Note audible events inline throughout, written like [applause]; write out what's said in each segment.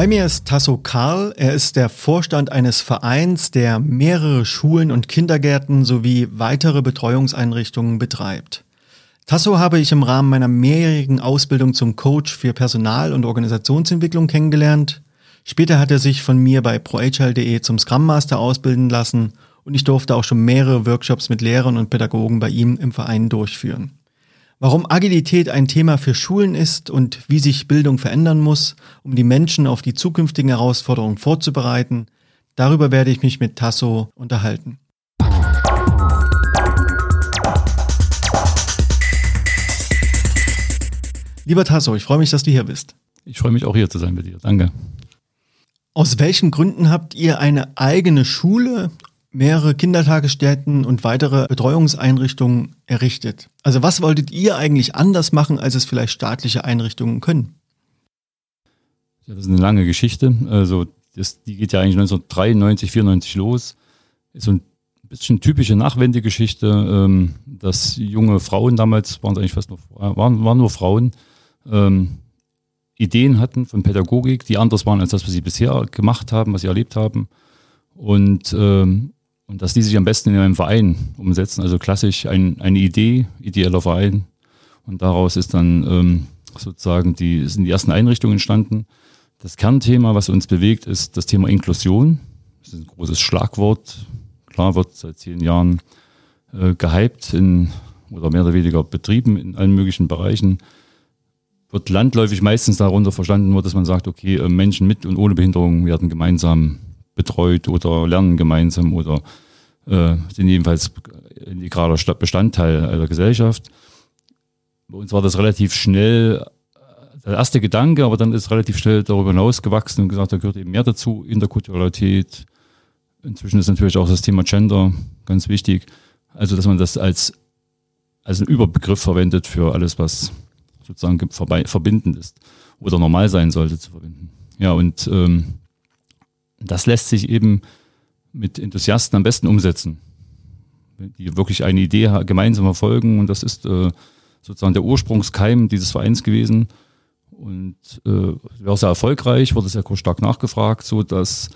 Bei mir ist Tasso Karl. Er ist der Vorstand eines Vereins, der mehrere Schulen und Kindergärten sowie weitere Betreuungseinrichtungen betreibt. Tasso habe ich im Rahmen meiner mehrjährigen Ausbildung zum Coach für Personal- und Organisationsentwicklung kennengelernt. Später hat er sich von mir bei prohl.de zum Scrum Master ausbilden lassen und ich durfte auch schon mehrere Workshops mit Lehrern und Pädagogen bei ihm im Verein durchführen. Warum Agilität ein Thema für Schulen ist und wie sich Bildung verändern muss, um die Menschen auf die zukünftigen Herausforderungen vorzubereiten, darüber werde ich mich mit Tasso unterhalten. Lieber Tasso, ich freue mich, dass du hier bist. Ich freue mich auch hier zu sein mit dir. Danke. Aus welchen Gründen habt ihr eine eigene Schule mehrere Kindertagesstätten und weitere Betreuungseinrichtungen errichtet. Also was wolltet ihr eigentlich anders machen, als es vielleicht staatliche Einrichtungen können? Ja, das ist eine lange Geschichte. Also das, die geht ja eigentlich 1993, 94 los. Ist so ein bisschen typische Nachwendegeschichte, ähm, dass junge Frauen damals, waren es eigentlich fast nur, waren, waren nur Frauen, ähm, Ideen hatten von Pädagogik, die anders waren als das, was sie bisher gemacht haben, was sie erlebt haben. Und ähm, und dass die sich am besten in einem Verein umsetzen, also klassisch ein, eine Idee, ideeller Verein. Und daraus ist dann ähm, sozusagen die, sind die ersten Einrichtungen entstanden. Das Kernthema, was uns bewegt, ist das Thema Inklusion. Das ist ein großes Schlagwort. Klar wird seit zehn Jahren äh, gehypt in, oder mehr oder weniger betrieben in allen möglichen Bereichen. Wird landläufig meistens darunter verstanden, nur dass man sagt, okay, äh, Menschen mit und ohne Behinderung werden gemeinsam betreut oder lernen gemeinsam oder äh, sind jedenfalls integraler Bestandteil der Gesellschaft. Bei uns war das relativ schnell äh, der erste Gedanke, aber dann ist relativ schnell darüber hinaus gewachsen und gesagt, da gehört eben mehr dazu, Interkulturalität. Inzwischen ist natürlich auch das Thema Gender ganz wichtig. Also, dass man das als, als einen Überbegriff verwendet für alles, was sozusagen verbindend ist oder normal sein sollte zu verbinden. Ja, und ähm, das lässt sich eben mit Enthusiasten am besten umsetzen, die wirklich eine Idee gemeinsam verfolgen. Und das ist äh, sozusagen der Ursprungskeim dieses Vereins gewesen. Und äh, war sehr erfolgreich, wurde sehr stark nachgefragt, so dass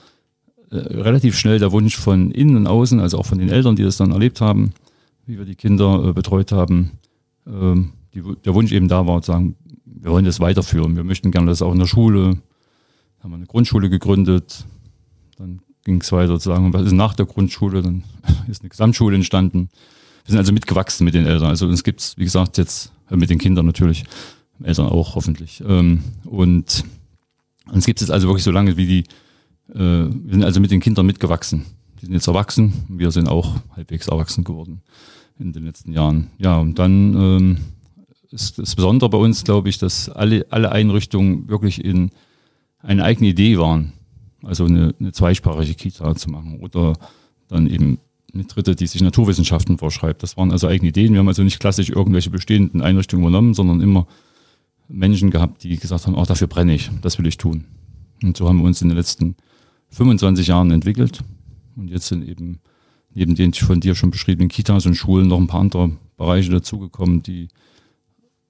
äh, relativ schnell der Wunsch von innen und außen, also auch von den Eltern, die das dann erlebt haben, wie wir die Kinder äh, betreut haben, ähm, die, der Wunsch eben da war, zu sagen, wir wollen das weiterführen. Wir möchten gerne das auch in der Schule. Haben wir eine Grundschule gegründet, dann ging es weiter zu sagen, was ist nach der Grundschule, dann [laughs] ist eine Gesamtschule entstanden. Wir sind also mitgewachsen mit den Eltern. Also uns gibt es, wie gesagt, jetzt äh, mit den Kindern natürlich, Eltern auch hoffentlich. Ähm, und uns gibt es also wirklich so lange, wie die, äh, wir sind also mit den Kindern mitgewachsen. Die sind jetzt erwachsen, wir sind auch halbwegs erwachsen geworden in den letzten Jahren. Ja, und dann ähm, ist das Besondere bei uns, glaube ich, dass alle, alle Einrichtungen wirklich in eine eigene Idee waren also eine, eine zweisprachige Kita zu machen oder dann eben eine dritte, die sich Naturwissenschaften vorschreibt. Das waren also eigene Ideen. Wir haben also nicht klassisch irgendwelche bestehenden Einrichtungen übernommen, sondern immer Menschen gehabt, die gesagt haben, auch dafür brenne ich, das will ich tun. Und so haben wir uns in den letzten 25 Jahren entwickelt. Und jetzt sind eben neben den von dir schon beschriebenen Kitas und Schulen noch ein paar andere Bereiche dazugekommen, die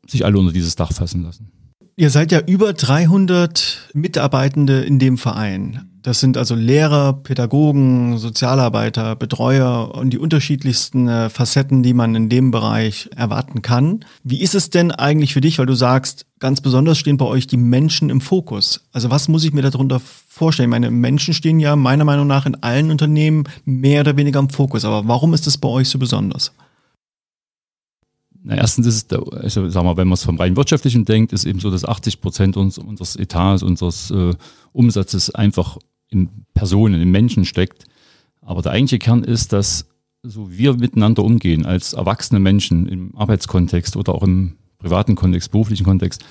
sich alle unter dieses Dach fassen lassen. Ihr seid ja über 300 Mitarbeitende in dem Verein. Das sind also Lehrer, Pädagogen, Sozialarbeiter, Betreuer und die unterschiedlichsten äh, Facetten, die man in dem Bereich erwarten kann. Wie ist es denn eigentlich für dich, weil du sagst, ganz besonders stehen bei euch die Menschen im Fokus? Also was muss ich mir darunter vorstellen? Meine Menschen stehen ja meiner Meinung nach in allen Unternehmen mehr oder weniger im Fokus. Aber warum ist es bei euch so besonders? Na, erstens ist es, also sagen wir, wenn man es vom rein wirtschaftlichen denkt, ist eben so, dass 80 Prozent uns, unseres Etats, unseres äh, Umsatzes einfach in Personen, in Menschen steckt. Aber der eigentliche Kern ist, dass so wir miteinander umgehen als erwachsene Menschen im Arbeitskontext oder auch im privaten Kontext, beruflichen Kontext,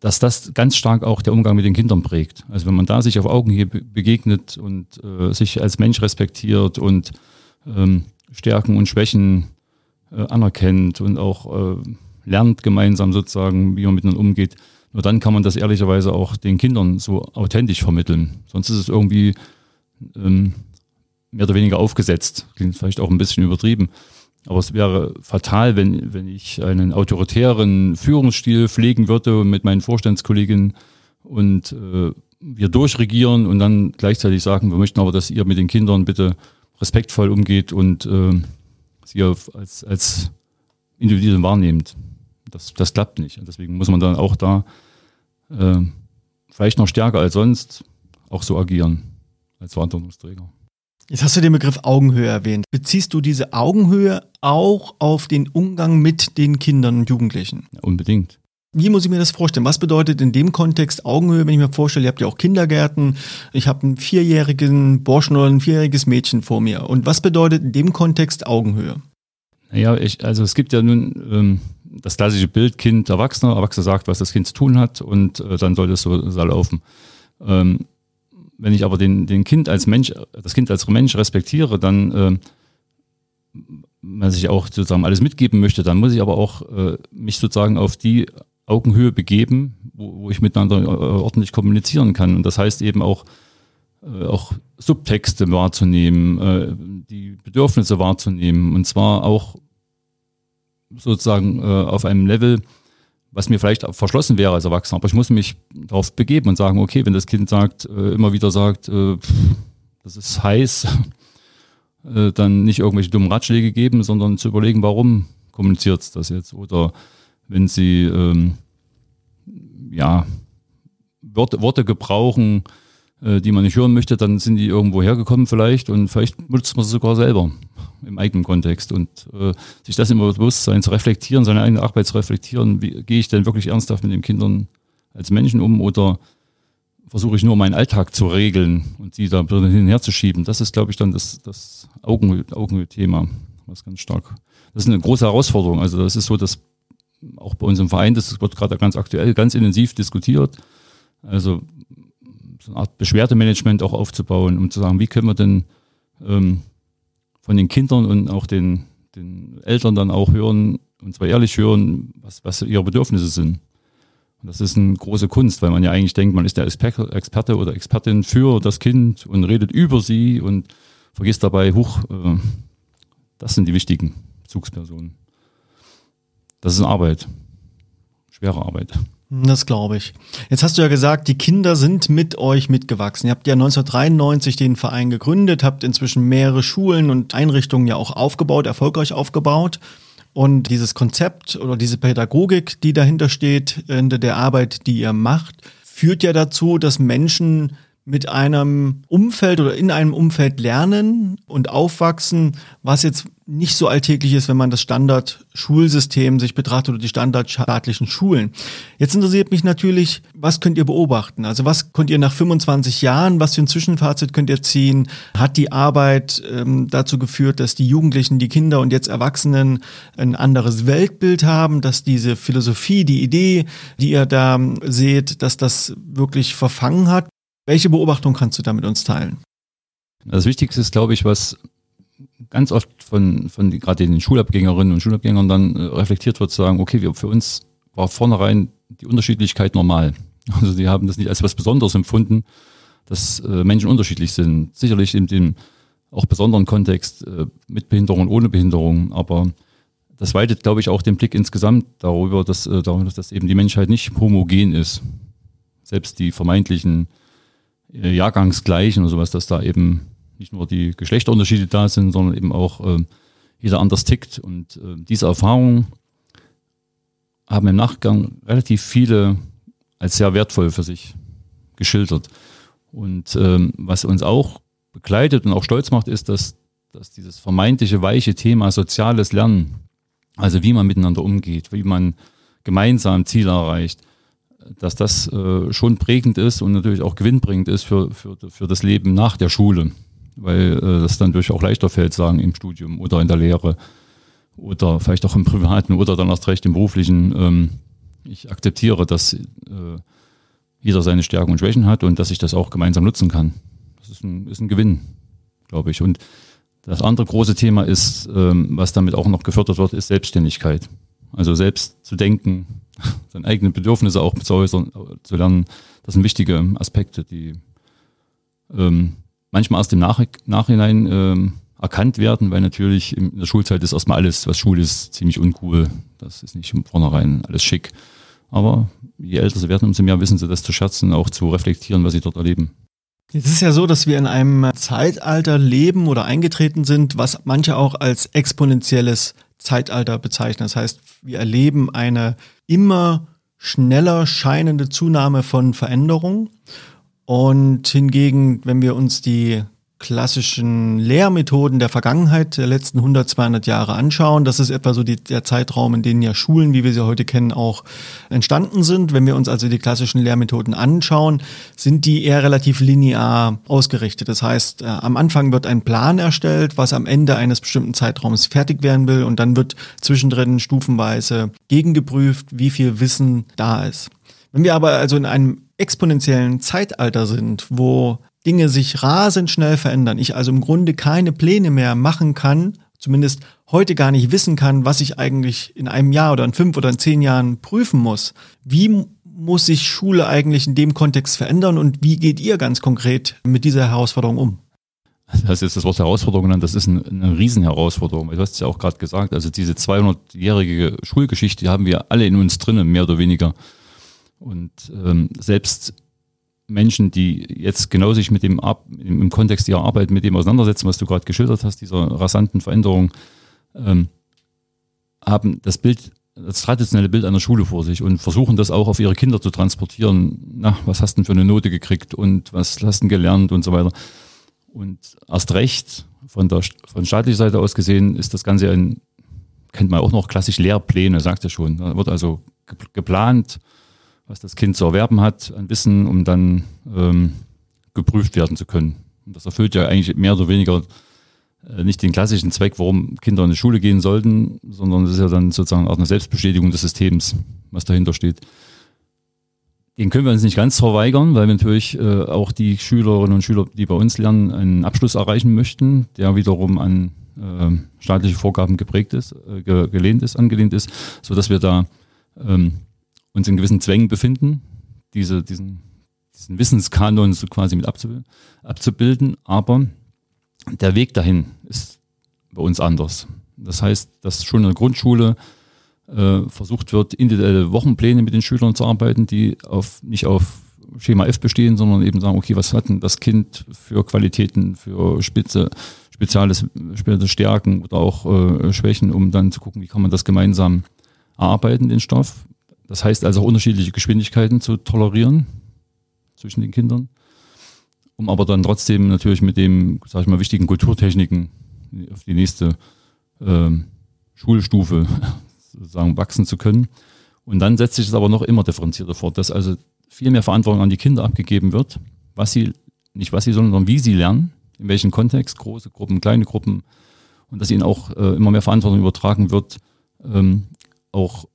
dass das ganz stark auch der Umgang mit den Kindern prägt. Also wenn man da sich auf Augenhöhe begegnet und äh, sich als Mensch respektiert und ähm, Stärken und Schwächen äh, anerkennt und auch äh, lernt gemeinsam sozusagen, wie man miteinander umgeht. Nur dann kann man das ehrlicherweise auch den Kindern so authentisch vermitteln. Sonst ist es irgendwie ähm, mehr oder weniger aufgesetzt. Klingt vielleicht auch ein bisschen übertrieben. Aber es wäre fatal, wenn, wenn ich einen autoritären Führungsstil pflegen würde mit meinen Vorstandskolleginnen und äh, wir durchregieren und dann gleichzeitig sagen, wir möchten aber, dass ihr mit den Kindern bitte respektvoll umgeht und äh, sie als, als Individuen wahrnehmt. Das, das klappt nicht. Und deswegen muss man dann auch da äh, vielleicht noch stärker als sonst auch so agieren als Verantwortungsträger. Jetzt hast du den Begriff Augenhöhe erwähnt. Beziehst du diese Augenhöhe auch auf den Umgang mit den Kindern und Jugendlichen? Ja, unbedingt. Wie muss ich mir das vorstellen? Was bedeutet in dem Kontext Augenhöhe, wenn ich mir vorstelle, ihr habt ja auch Kindergärten, ich habe einen vierjährigen Burschen oder ein vierjähriges Mädchen vor mir. Und was bedeutet in dem Kontext Augenhöhe? Naja, ich, also es gibt ja nun ähm, das klassische Bild Kind, Erwachsener, Erwachsener sagt, was das Kind zu tun hat und äh, dann soll es so, so laufen. Ähm, wenn ich aber den, den Kind als Mensch, das Kind als Mensch respektiere, dann äh, was ich auch sozusagen alles mitgeben möchte, dann muss ich aber auch äh, mich sozusagen auf die Augenhöhe begeben, wo, wo ich miteinander äh, ordentlich kommunizieren kann. Und das heißt eben auch, äh, auch Subtexte wahrzunehmen, äh, die Bedürfnisse wahrzunehmen. Und zwar auch sozusagen äh, auf einem Level, was mir vielleicht verschlossen wäre als Erwachsener. Aber ich muss mich darauf begeben und sagen, okay, wenn das Kind sagt, äh, immer wieder sagt, äh, das ist heiß, [laughs] äh, dann nicht irgendwelche dummen Ratschläge geben, sondern zu überlegen, warum kommuniziert es das jetzt? Oder wenn sie ähm, ja Worte, Worte gebrauchen, äh, die man nicht hören möchte, dann sind die irgendwo hergekommen vielleicht und vielleicht nutzt man sie sogar selber im eigenen Kontext und äh, sich das immer bewusst sein, zu reflektieren, seine eigene Arbeit zu reflektieren, wie gehe ich denn wirklich ernsthaft mit den Kindern als Menschen um oder versuche ich nur meinen Alltag zu regeln und sie da hin und her zu schieben. Das ist, glaube ich, dann das, das Augenhöhe-Thema, was ganz stark. Das ist eine große Herausforderung. Also das ist so, dass auch bei uns im Verein, das wird gerade ganz aktuell, ganz intensiv diskutiert. Also so eine Art Beschwerdemanagement auch aufzubauen, um zu sagen, wie können wir denn ähm, von den Kindern und auch den, den Eltern dann auch hören, und zwar ehrlich hören, was, was ihre Bedürfnisse sind. Und das ist eine große Kunst, weil man ja eigentlich denkt, man ist der Experte oder Expertin für das Kind und redet über sie und vergisst dabei, huch, äh, das sind die wichtigen Bezugspersonen. Das ist Arbeit. Schwere Arbeit. Das glaube ich. Jetzt hast du ja gesagt, die Kinder sind mit euch mitgewachsen. Ihr habt ja 1993 den Verein gegründet, habt inzwischen mehrere Schulen und Einrichtungen ja auch aufgebaut, erfolgreich aufgebaut. Und dieses Konzept oder diese Pädagogik, die dahinter steht, in der Arbeit, die ihr macht, führt ja dazu, dass Menschen mit einem Umfeld oder in einem Umfeld lernen und aufwachsen, was jetzt nicht so alltäglich ist, wenn man das Standard-Schulsystem sich betrachtet oder die standardstaatlichen Schulen. Jetzt interessiert mich natürlich, was könnt ihr beobachten? Also was könnt ihr nach 25 Jahren, was für ein Zwischenfazit könnt ihr ziehen? Hat die Arbeit ähm, dazu geführt, dass die Jugendlichen, die Kinder und jetzt Erwachsenen ein anderes Weltbild haben, dass diese Philosophie, die Idee, die ihr da seht, dass das wirklich verfangen hat? Welche Beobachtung kannst du da mit uns teilen? Das Wichtigste ist, glaube ich, was ganz oft von, von gerade den Schulabgängerinnen und Schulabgängern dann äh, reflektiert wird, zu sagen, okay, wir, für uns war vornherein die Unterschiedlichkeit normal. [laughs] Also die haben das nicht als was Besonderes empfunden, dass äh, Menschen unterschiedlich sind. Sicherlich in dem auch besonderen Kontext äh, mit Behinderung und ohne Behinderung, aber das weitet, glaube ich, auch den Blick insgesamt darüber, dass, äh, darüber, dass eben die Menschheit nicht homogen ist. Selbst die vermeintlichen äh, Jahrgangsgleichen oder sowas, dass da eben nicht nur die Geschlechterunterschiede da sind, sondern eben auch äh, jeder anders tickt. Und äh, diese Erfahrungen haben im Nachgang relativ viele als sehr wertvoll für sich geschildert. Und ähm, was uns auch begleitet und auch stolz macht, ist, dass, dass dieses vermeintliche weiche Thema soziales Lernen, also wie man miteinander umgeht, wie man gemeinsam Ziele erreicht, dass das äh, schon prägend ist und natürlich auch gewinnbringend ist für, für, für das Leben nach der Schule, weil äh, das dann durch auch leichter fällt, sagen im Studium oder in der Lehre oder vielleicht auch im Privaten oder dann erst recht im Beruflichen. Ähm, ich akzeptiere, dass äh, jeder seine Stärken und Schwächen hat und dass ich das auch gemeinsam nutzen kann. Das ist ein, ist ein Gewinn, glaube ich. Und das andere große Thema ist, ähm, was damit auch noch gefördert wird, ist Selbstständigkeit. Also selbst zu denken, [laughs] seine eigenen Bedürfnisse auch zu äußern, zu lernen, das sind wichtige Aspekte, die ähm, manchmal erst im Nach Nachhinein ähm, erkannt werden, weil natürlich in der Schulzeit ist erstmal alles, was Schule ist, ziemlich uncool. Das ist nicht von vornherein alles schick. Aber je älter sie werden, umso mehr wissen sie das zu schätzen, auch zu reflektieren, was sie dort erleben. Es ist ja so, dass wir in einem Zeitalter leben oder eingetreten sind, was manche auch als exponentielles Zeitalter bezeichnen. Das heißt, wir erleben eine immer schneller scheinende Zunahme von Veränderungen. Und hingegen, wenn wir uns die klassischen Lehrmethoden der Vergangenheit der letzten 100, 200 Jahre anschauen. Das ist etwa so die, der Zeitraum, in dem ja Schulen, wie wir sie heute kennen, auch entstanden sind. Wenn wir uns also die klassischen Lehrmethoden anschauen, sind die eher relativ linear ausgerichtet. Das heißt, äh, am Anfang wird ein Plan erstellt, was am Ende eines bestimmten Zeitraums fertig werden will und dann wird zwischendrin stufenweise gegengeprüft, wie viel Wissen da ist. Wenn wir aber also in einem exponentiellen Zeitalter sind, wo Dinge sich rasend schnell verändern, ich also im Grunde keine Pläne mehr machen kann, zumindest heute gar nicht wissen kann, was ich eigentlich in einem Jahr oder in fünf oder in zehn Jahren prüfen muss. Wie muss sich Schule eigentlich in dem Kontext verändern und wie geht ihr ganz konkret mit dieser Herausforderung um? Das ist das Wort Herausforderung genannt, das ist eine, eine Riesenherausforderung. Du hast es ja auch gerade gesagt, also diese 200-jährige Schulgeschichte die haben wir alle in uns drinnen, mehr oder weniger. Und ähm, selbst Menschen, die jetzt genau sich mit dem Ar im Kontext ihrer Arbeit mit dem auseinandersetzen, was du gerade geschildert hast, dieser rasanten Veränderung, ähm, haben das Bild, das traditionelle Bild einer Schule vor sich und versuchen das auch auf ihre Kinder zu transportieren. Na, was hast du denn für eine Note gekriegt und was hast du gelernt und so weiter. Und erst recht, von der von staatlicher Seite aus gesehen, ist das Ganze ein, kennt man auch noch klassisch Lehrpläne, sagt er schon. Da wird also geplant, was das Kind zu erwerben hat an Wissen, um dann ähm, geprüft werden zu können. Und das erfüllt ja eigentlich mehr oder weniger äh, nicht den klassischen Zweck, warum Kinder in die Schule gehen sollten, sondern es ist ja dann sozusagen auch eine Selbstbestätigung des Systems, was dahinter steht. Den können wir uns nicht ganz verweigern, weil wir natürlich äh, auch die Schülerinnen und Schüler, die bei uns lernen, einen Abschluss erreichen möchten, der wiederum an äh, staatliche Vorgaben geprägt ist, äh, gelehnt ist, angelehnt ist, so dass wir da ähm, uns in gewissen Zwängen befinden, diese, diesen, diesen Wissenskanon so quasi mit abzubilden, aber der Weg dahin ist bei uns anders. Das heißt, dass schon in der Grundschule äh, versucht wird, individuelle Wochenpläne mit den Schülern zu arbeiten, die auf, nicht auf Schema F bestehen, sondern eben sagen, okay, was hat denn das Kind für Qualitäten, für Spitze, spezielles, spezielle Stärken oder auch äh, Schwächen, um dann zu gucken, wie kann man das gemeinsam erarbeiten, den Stoff. Das heißt also unterschiedliche Geschwindigkeiten zu tolerieren zwischen den Kindern, um aber dann trotzdem natürlich mit dem, sag ich mal, wichtigen Kulturtechniken auf die nächste ähm, Schulstufe [laughs] sozusagen wachsen zu können. Und dann setzt sich es aber noch immer differenzierter fort, dass also viel mehr Verantwortung an die Kinder abgegeben wird, was sie, nicht was sie, sondern wie sie lernen, in welchem Kontext, große Gruppen, kleine Gruppen, und dass ihnen auch äh, immer mehr Verantwortung übertragen wird, ähm, auch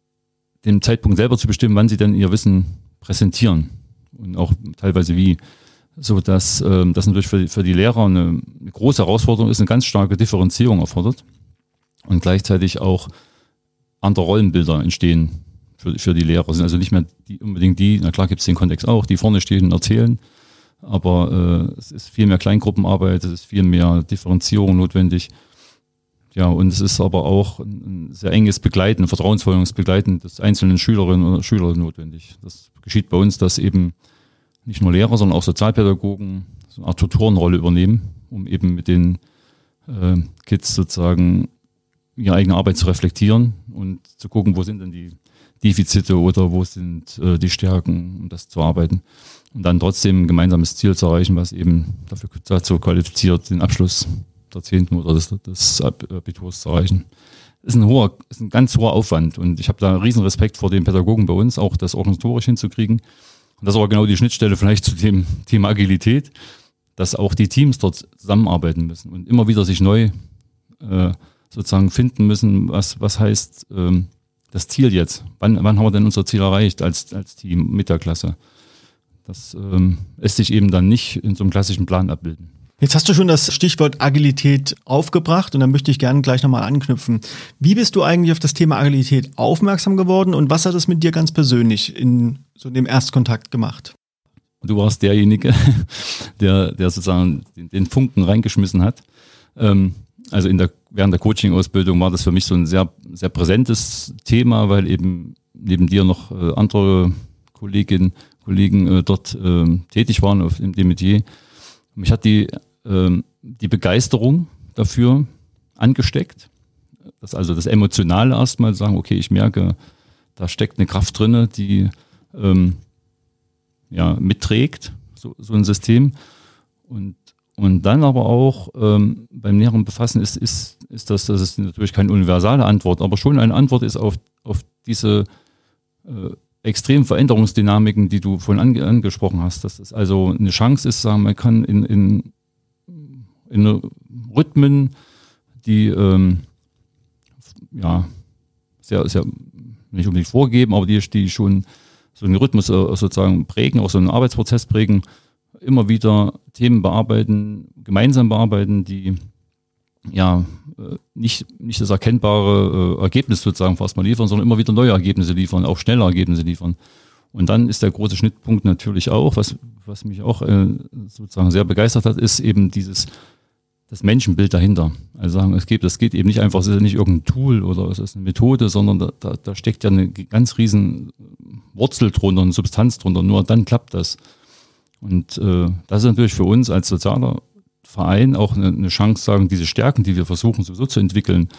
den Zeitpunkt selber zu bestimmen, wann sie dann ihr Wissen präsentieren und auch teilweise wie. So dass ähm, das natürlich für, für die Lehrer eine, eine große Herausforderung ist, eine ganz starke Differenzierung erfordert und gleichzeitig auch andere Rollenbilder entstehen für, für die Lehrer. Sind also nicht mehr die, unbedingt die, na klar gibt es den Kontext auch, die vorne stehen und erzählen, aber äh, es ist viel mehr Kleingruppenarbeit, es ist viel mehr Differenzierung notwendig ja, und es ist aber auch ein sehr enges Begleiten, vertrauensvolles Begleiten des einzelnen Schülerinnen oder Schüler notwendig. Das geschieht bei uns, dass eben nicht nur Lehrer, sondern auch Sozialpädagogen so eine Art Tutorenrolle übernehmen, um eben mit den äh, Kids sozusagen ihre eigene Arbeit zu reflektieren und zu gucken, wo sind denn die Defizite oder wo sind äh, die Stärken, um das zu arbeiten. Und dann trotzdem ein gemeinsames Ziel zu erreichen, was eben dafür dazu qualifiziert, den Abschluss der Zehnten oder des, des Abiturs zu erreichen. Ist ein hoher, ist ein ganz hoher Aufwand und ich habe da riesen Respekt vor den Pädagogen bei uns, auch das organisatorisch hinzukriegen. Und das ist aber genau die Schnittstelle vielleicht zu dem [laughs] Thema Agilität, dass auch die Teams dort zusammenarbeiten müssen und immer wieder sich neu äh, sozusagen finden müssen, was, was heißt ähm, das Ziel jetzt? Wann, wann haben wir denn unser Ziel erreicht als, als Team mit der Klasse? Das ähm, lässt sich eben dann nicht in so einem klassischen Plan abbilden. Jetzt hast du schon das Stichwort Agilität aufgebracht und da möchte ich gerne gleich nochmal anknüpfen. Wie bist du eigentlich auf das Thema Agilität aufmerksam geworden und was hat es mit dir ganz persönlich in so dem Erstkontakt gemacht? Du warst derjenige, [laughs] der, der sozusagen den, Funken reingeschmissen hat. Ähm, also in der, während der Coaching-Ausbildung war das für mich so ein sehr, sehr präsentes Thema, weil eben neben dir noch äh, andere Kolleginnen, Kollegen äh, dort äh, tätig waren auf dem Metier. Mich hat die, äh, die Begeisterung dafür angesteckt. Das also das Emotionale erstmal sagen, okay, ich merke, da steckt eine Kraft drinne, die ähm, ja, mitträgt, so, so ein System. Und, und dann aber auch ähm, beim näheren Befassen ist, ist, ist das, das ist natürlich keine universale Antwort, aber schon eine Antwort ist auf, auf diese äh, extremen Veränderungsdynamiken, die du vorhin ange angesprochen hast. Das ist also eine Chance ist, sagen, man kann in, in, in Rhythmen, die ähm, ja sehr, sehr nicht unbedingt vorgeben, aber die, die schon so einen Rhythmus äh, sozusagen prägen, auch so einen Arbeitsprozess prägen, immer wieder Themen bearbeiten, gemeinsam bearbeiten, die ja äh, nicht, nicht das erkennbare äh, Ergebnis sozusagen fast mal liefern, sondern immer wieder neue Ergebnisse liefern, auch schnelle Ergebnisse liefern. Und dann ist der große Schnittpunkt natürlich auch, was, was mich auch äh, sozusagen sehr begeistert hat, ist eben dieses das Menschenbild dahinter. Also sagen, es geht, es geht eben nicht einfach, es ist nicht irgendein Tool oder es ist eine Methode, sondern da, da, da steckt ja eine ganz riesen Wurzel drunter, eine Substanz drunter. Nur dann klappt das. Und äh, das ist natürlich für uns als sozialer Verein auch eine, eine Chance, sagen, diese Stärken, die wir versuchen sowieso zu entwickeln,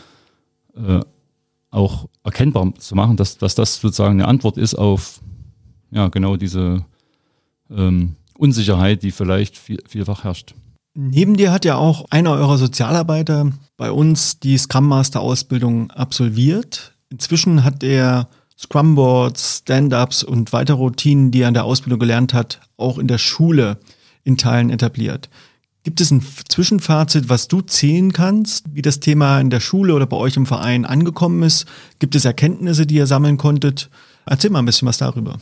äh, auch erkennbar zu machen, dass, dass das sozusagen eine Antwort ist auf ja genau diese ähm, Unsicherheit, die vielleicht viel, vielfach herrscht. Neben dir hat ja auch einer eurer Sozialarbeiter bei uns die Scrum Master Ausbildung absolviert. Inzwischen hat er Scrum Boards, Stand-ups und weitere Routinen, die er an der Ausbildung gelernt hat, auch in der Schule in Teilen etabliert. Gibt es ein Zwischenfazit, was du zählen kannst, wie das Thema in der Schule oder bei euch im Verein angekommen ist? Gibt es Erkenntnisse, die ihr sammeln konntet? Erzähl mal ein bisschen was darüber.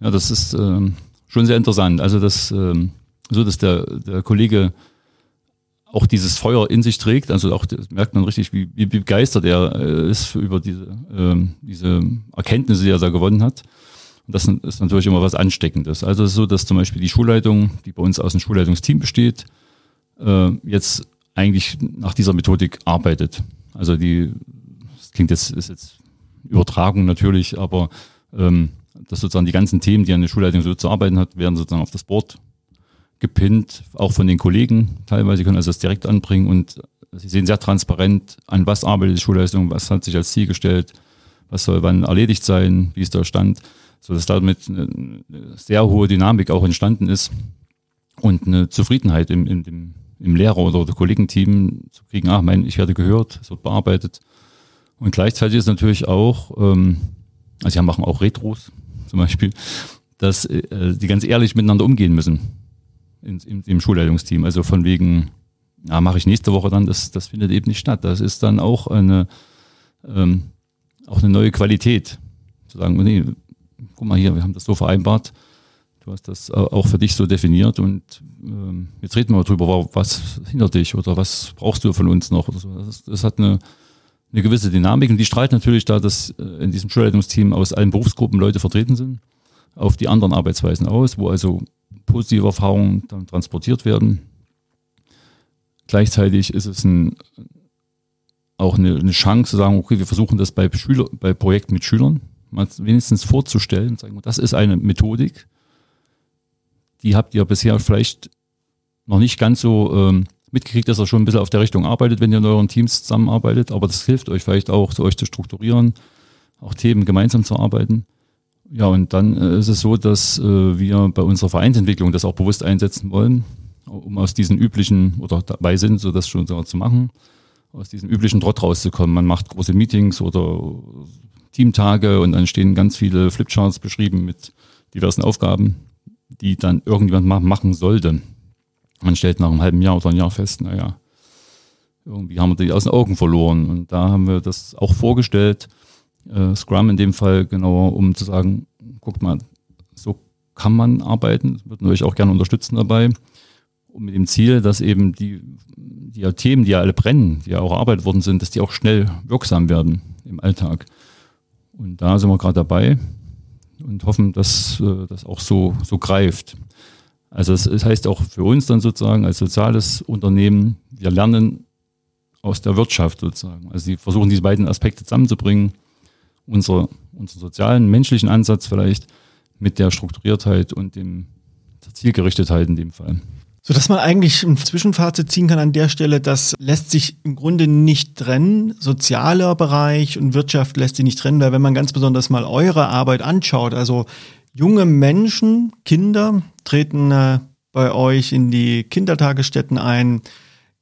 Ja, das ist ähm, schon sehr interessant. Also das ähm, so, dass der, der Kollege auch dieses Feuer in sich trägt. Also auch das merkt man richtig, wie, wie begeistert er äh, ist über diese, ähm, diese Erkenntnisse, die er da gewonnen hat. Und das ist natürlich immer was Ansteckendes. Also es ist so, dass zum Beispiel die Schulleitung, die bei uns aus dem Schulleitungsteam besteht, äh, jetzt eigentlich nach dieser Methodik arbeitet. Also die, das klingt jetzt, ist jetzt Übertragung natürlich, aber ähm, dass sozusagen die ganzen Themen, die eine Schulleitung so zu arbeiten hat, werden sozusagen auf das Board gepinnt, auch von den Kollegen teilweise, können also das direkt anbringen und sie sehen sehr transparent, an was arbeitet die Schulleistung, was hat sich als Ziel gestellt, was soll wann erledigt sein, wie ist der Stand, so dass damit eine sehr hohe Dynamik auch entstanden ist und eine Zufriedenheit im, im, im, Lehrer- oder Kollegenteam zu kriegen, ach, mein, ich werde gehört, es wird bearbeitet. Und gleichzeitig ist natürlich auch, ähm, also wir machen auch Retros zum Beispiel, dass äh, die ganz ehrlich miteinander umgehen müssen in, im, im Schulleitungsteam. Also von wegen, ja, mache ich nächste Woche dann, das, das findet eben nicht statt. Das ist dann auch eine, ähm, auch eine neue Qualität. Zu sagen, nee, guck mal hier, wir haben das so vereinbart. Du hast das auch für dich so definiert und ähm, jetzt reden wir darüber, was hindert dich oder was brauchst du von uns noch. So. das, das hat eine, eine gewisse Dynamik und die strahlt natürlich da, dass äh, in diesem Schulleitungsteam aus allen Berufsgruppen Leute vertreten sind, auf die anderen Arbeitsweisen aus, wo also positive Erfahrungen dann transportiert werden. Gleichzeitig ist es ein, auch eine, eine, Chance zu sagen, okay, wir versuchen das bei, Schüler, bei Projekten mit Schülern mal wenigstens vorzustellen und sagen, das ist eine Methodik, die habt ihr bisher vielleicht noch nicht ganz so ähm, mitgekriegt, dass er schon ein bisschen auf der Richtung arbeitet, wenn ihr in euren Teams zusammenarbeitet, aber das hilft euch vielleicht auch, euch zu strukturieren, auch Themen gemeinsam zu arbeiten. Ja, und dann äh, ist es so, dass äh, wir bei unserer Vereinsentwicklung das auch bewusst einsetzen wollen, um aus diesen üblichen, oder dabei sind, so das schon zu machen, aus diesem üblichen Trott rauszukommen. Man macht große Meetings oder Teamtage und dann stehen ganz viele Flipcharts beschrieben mit diversen Aufgaben, die dann irgendjemand machen sollte. Man stellt nach einem halben Jahr oder einem Jahr fest, naja, irgendwie haben wir die aus den Augen verloren. Und da haben wir das auch vorgestellt, äh, Scrum in dem Fall genauer, um zu sagen, guckt mal, so kann man arbeiten, würden wir euch auch gerne unterstützen dabei. Und mit dem Ziel, dass eben die, die Themen, die ja alle brennen, die ja auch erarbeitet worden sind, dass die auch schnell wirksam werden im Alltag. Und da sind wir gerade dabei und hoffen, dass äh, das auch so, so greift. Also es, es heißt auch für uns dann sozusagen als soziales Unternehmen, wir lernen aus der Wirtschaft sozusagen. Also sie versuchen diese beiden Aspekte zusammenzubringen unsere unseren sozialen, menschlichen Ansatz vielleicht mit der Strukturiertheit und dem der Zielgerichtetheit in dem Fall. So dass man eigentlich ein Zwischenfazit ziehen kann an der Stelle, das lässt sich im Grunde nicht trennen. Sozialer Bereich und Wirtschaft lässt sich nicht trennen, weil wenn man ganz besonders mal eure Arbeit anschaut, also junge Menschen, Kinder treten äh, bei euch in die Kindertagesstätten ein,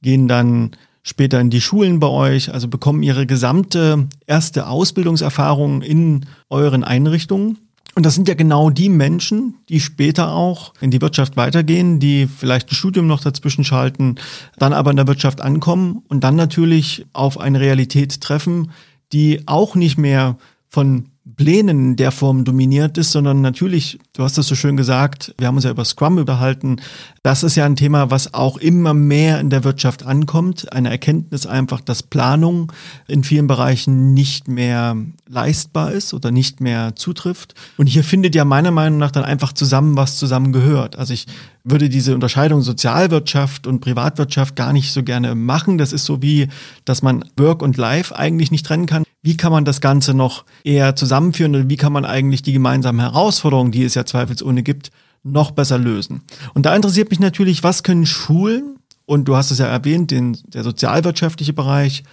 gehen dann später in die Schulen bei euch, also bekommen ihre gesamte erste Ausbildungserfahrung in euren Einrichtungen. Und das sind ja genau die Menschen, die später auch in die Wirtschaft weitergehen, die vielleicht ein Studium noch dazwischen schalten, dann aber in der Wirtschaft ankommen und dann natürlich auf eine Realität treffen, die auch nicht mehr von Plänen der Form dominiert ist, sondern natürlich, du hast das so schön gesagt, wir haben uns ja über Scrum überhalten. Das ist ja ein Thema, was auch immer mehr in der Wirtschaft ankommt. Eine Erkenntnis einfach, dass Planung in vielen Bereichen nicht mehr leistbar ist oder nicht mehr zutrifft. Und hier findet ja meiner Meinung nach dann einfach zusammen, was zusammengehört. Also ich würde diese Unterscheidung Sozialwirtschaft und Privatwirtschaft gar nicht so gerne machen. Das ist so wie, dass man Work und Life eigentlich nicht trennen kann wie kann man das Ganze noch eher zusammenführen und wie kann man eigentlich die gemeinsamen Herausforderungen, die es ja zweifelsohne gibt, noch besser lösen. Und da interessiert mich natürlich, was können Schulen, und du hast es ja erwähnt, den, der sozialwirtschaftliche Bereich,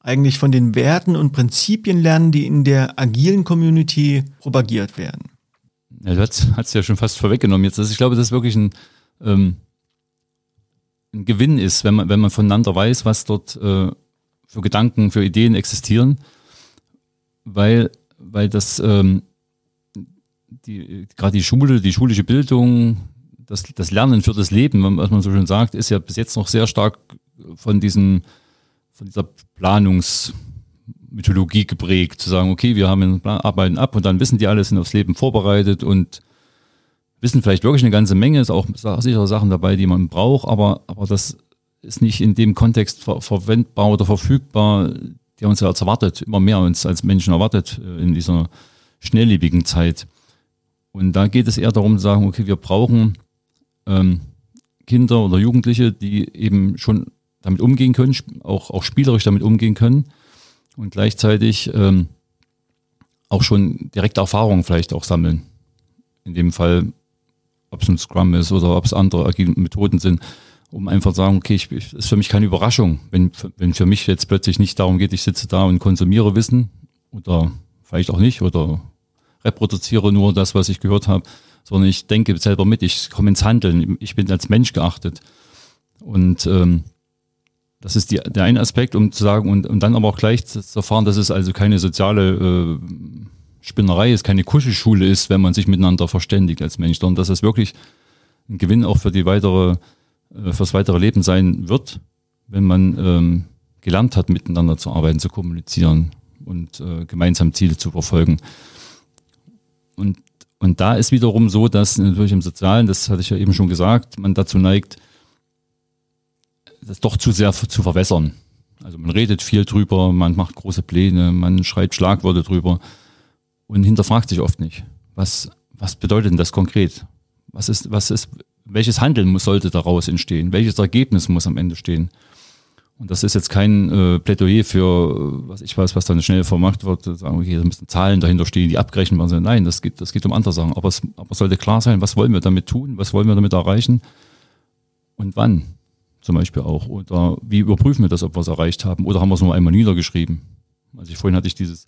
eigentlich von den Werten und Prinzipien lernen, die in der agilen Community propagiert werden. Ja, du hast es ja schon fast vorweggenommen jetzt. Also ich glaube, das ist wirklich ein, ähm, ein Gewinn ist, wenn man, wenn man voneinander weiß, was dort äh, für Gedanken, für Ideen existieren weil, weil das ähm, die, gerade die Schule, die schulische Bildung, das, das Lernen für das Leben, was man so schön sagt, ist ja bis jetzt noch sehr stark von diesem, von dieser Planungsmythologie geprägt, zu sagen, okay, wir haben arbeiten ab und dann wissen die alle, sind aufs Leben vorbereitet und wissen vielleicht wirklich eine ganze Menge, ist auch sicher Sachen dabei, die man braucht, aber, aber das ist nicht in dem Kontext ver verwendbar oder verfügbar, der uns ja erwartet, immer mehr uns als Menschen erwartet äh, in dieser schnelllebigen Zeit. Und da geht es eher darum zu sagen, okay, wir brauchen ähm, Kinder oder Jugendliche, die eben schon damit umgehen können, auch, auch spielerisch damit umgehen können und gleichzeitig ähm, auch schon direkte Erfahrungen vielleicht auch sammeln. In dem Fall, ob es ein Scrum ist oder ob es andere agile Methoden sind um einfach zu sagen, okay, ich, ich, ist für mich keine Überraschung, wenn, wenn für mich jetzt plötzlich nicht darum geht, ich sitze da und konsumiere Wissen oder vielleicht auch nicht oder reproduziere nur das, was ich gehört habe, sondern ich denke selber mit, ich komme ins Handeln, ich bin als Mensch geachtet. Und ähm, das ist die, der eine Aspekt, um zu sagen, und, und dann aber auch gleich zu erfahren, dass es also keine soziale äh, Spinnerei ist, keine Kuschelschule ist, wenn man sich miteinander verständigt als Mensch, sondern dass es wirklich ein Gewinn auch für die weitere äh, fürs weitere Leben sein wird, wenn man ähm, gelernt hat, miteinander zu arbeiten, zu kommunizieren und äh, gemeinsam Ziele zu verfolgen. Und, und da ist wiederum so, dass natürlich im Sozialen, das hatte ich ja eben schon gesagt, man dazu neigt, das doch zu sehr zu verwässern. Also man redet viel drüber, man macht große Pläne, man schreibt Schlagworte drüber und hinterfragt sich oft nicht, was, was bedeutet denn das konkret? Was ist, was ist, welches Handeln muss, sollte daraus entstehen? Welches Ergebnis muss am Ende stehen? Und das ist jetzt kein äh, Plädoyer für, was ich weiß, was dann schnell vermacht wird, sagen, okay, da müssen Zahlen dahinter stehen, die abgerechnet werden sollen. Nein, das geht, das geht um andere Sachen. Aber es, aber sollte klar sein, was wollen wir damit tun? Was wollen wir damit erreichen? Und wann? Zum Beispiel auch. Oder wie überprüfen wir das, ob wir es erreicht haben? Oder haben wir es nur einmal niedergeschrieben? Also ich vorhin hatte ich dieses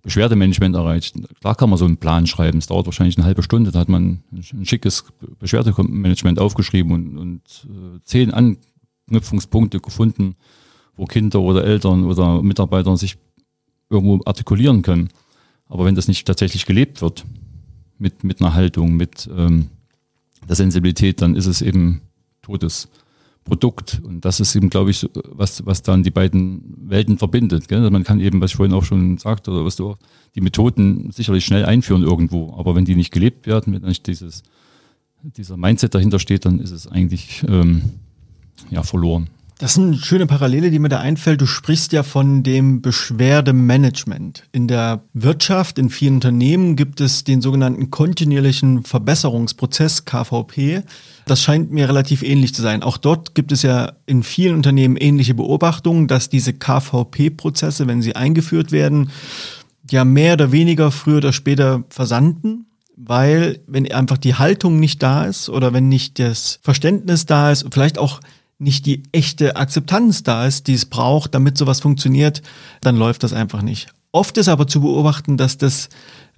Beschwerdemanagement erreicht. Klar kann man so einen Plan schreiben. Es dauert wahrscheinlich eine halbe Stunde. Da hat man ein schickes Beschwerdemanagement aufgeschrieben und, und äh, zehn Anknüpfungspunkte gefunden, wo Kinder oder Eltern oder Mitarbeiter sich irgendwo artikulieren können. Aber wenn das nicht tatsächlich gelebt wird, mit, mit einer Haltung, mit ähm, der Sensibilität, dann ist es eben totes Produkt. Und das ist eben, glaube ich, was, was dann die beiden Welten verbindet. Gell? Also man kann eben, was ich vorhin auch schon sagte, oder was du auch, die Methoden sicherlich schnell einführen irgendwo. Aber wenn die nicht gelebt werden, wenn nicht dieses, dieser Mindset dahinter steht, dann ist es eigentlich ähm, ja, verloren. Das ist eine schöne Parallele, die mir da einfällt. Du sprichst ja von dem Beschwerdemanagement. In der Wirtschaft, in vielen Unternehmen gibt es den sogenannten kontinuierlichen Verbesserungsprozess, KVP. Das scheint mir relativ ähnlich zu sein. Auch dort gibt es ja in vielen Unternehmen ähnliche Beobachtungen, dass diese KVP-Prozesse, wenn sie eingeführt werden, ja mehr oder weniger früher oder später versanden, weil wenn einfach die Haltung nicht da ist oder wenn nicht das Verständnis da ist, vielleicht auch nicht die echte Akzeptanz da ist, die es braucht, damit sowas funktioniert, dann läuft das einfach nicht. Oft ist aber zu beobachten, dass das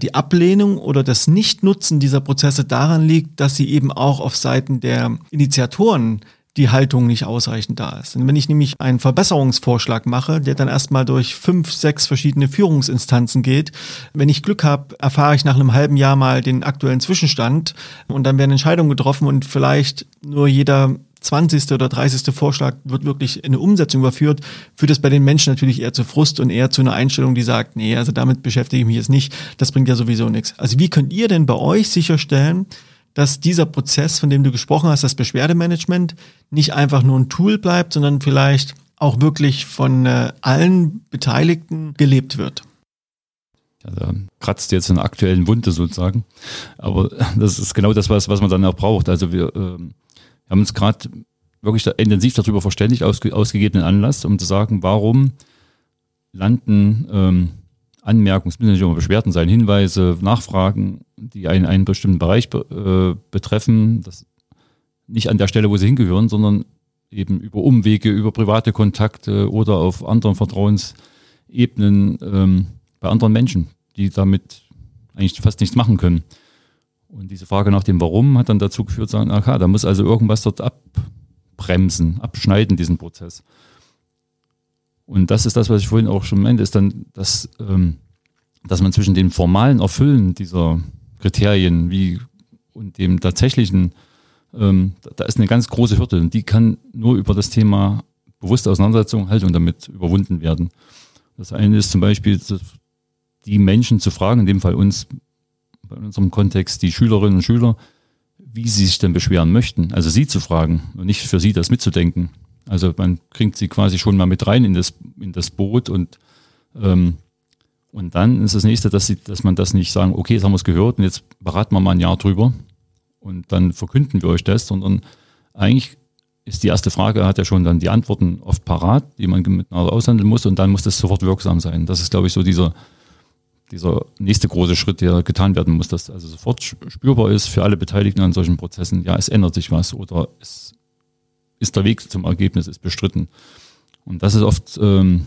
die Ablehnung oder das Nichtnutzen dieser Prozesse daran liegt, dass sie eben auch auf Seiten der Initiatoren die Haltung nicht ausreichend da ist. Und wenn ich nämlich einen Verbesserungsvorschlag mache, der dann erstmal durch fünf, sechs verschiedene Führungsinstanzen geht, wenn ich Glück habe, erfahre ich nach einem halben Jahr mal den aktuellen Zwischenstand und dann werden Entscheidungen getroffen und vielleicht nur jeder 20. oder 30. Vorschlag wird wirklich in eine Umsetzung überführt, führt das bei den Menschen natürlich eher zu Frust und eher zu einer Einstellung, die sagt, nee, also damit beschäftige ich mich jetzt nicht, das bringt ja sowieso nichts. Also wie könnt ihr denn bei euch sicherstellen, dass dieser Prozess, von dem du gesprochen hast, das Beschwerdemanagement, nicht einfach nur ein Tool bleibt, sondern vielleicht auch wirklich von äh, allen Beteiligten gelebt wird? Ja, da kratzt jetzt eine aktuellen Wunde sozusagen. Aber [laughs] das ist genau das, was, was man dann auch braucht. Also wir ähm, haben uns gerade wirklich intensiv darüber verständigt, ausge, ausgegebenen Anlass, um zu sagen, warum landen ähm, Anmerkungen, es müssen nicht immer Beschwerden sein, Hinweise, Nachfragen, die einen, einen bestimmten Bereich be, äh, betreffen, das nicht an der Stelle, wo sie hingehören, sondern eben über Umwege, über private Kontakte oder auf anderen Vertrauensebenen ähm, bei anderen Menschen, die damit eigentlich fast nichts machen können. Und diese Frage nach dem Warum hat dann dazu geführt, sagen, okay, da muss also irgendwas dort abbremsen, abschneiden, diesen Prozess. Und das ist das, was ich vorhin auch schon meinte, ist dann, dass, ähm, dass man zwischen dem formalen Erfüllen dieser Kriterien wie und dem tatsächlichen, ähm, da ist eine ganz große Hürde und die kann nur über das Thema bewusste Auseinandersetzung, Haltung damit überwunden werden. Das eine ist zum Beispiel, die Menschen zu fragen, in dem Fall uns, bei unserem Kontext, die Schülerinnen und Schüler, wie sie sich denn beschweren möchten. Also sie zu fragen und nicht für sie das mitzudenken. Also man kriegt sie quasi schon mal mit rein in das, in das Boot und, ähm, und dann ist das nächste, dass, sie, dass man das nicht sagen, okay, jetzt haben wir es gehört und jetzt beraten wir mal ein Jahr drüber und dann verkünden wir euch das, sondern eigentlich ist die erste Frage, hat ja schon dann die Antworten oft parat, die man miteinander aushandeln muss und dann muss das sofort wirksam sein. Das ist, glaube ich, so dieser, dieser nächste große Schritt, der getan werden muss, dass also sofort spürbar ist für alle Beteiligten an solchen Prozessen, ja, es ändert sich was oder es ist der Weg zum Ergebnis ist bestritten. Und das ist oft ähm,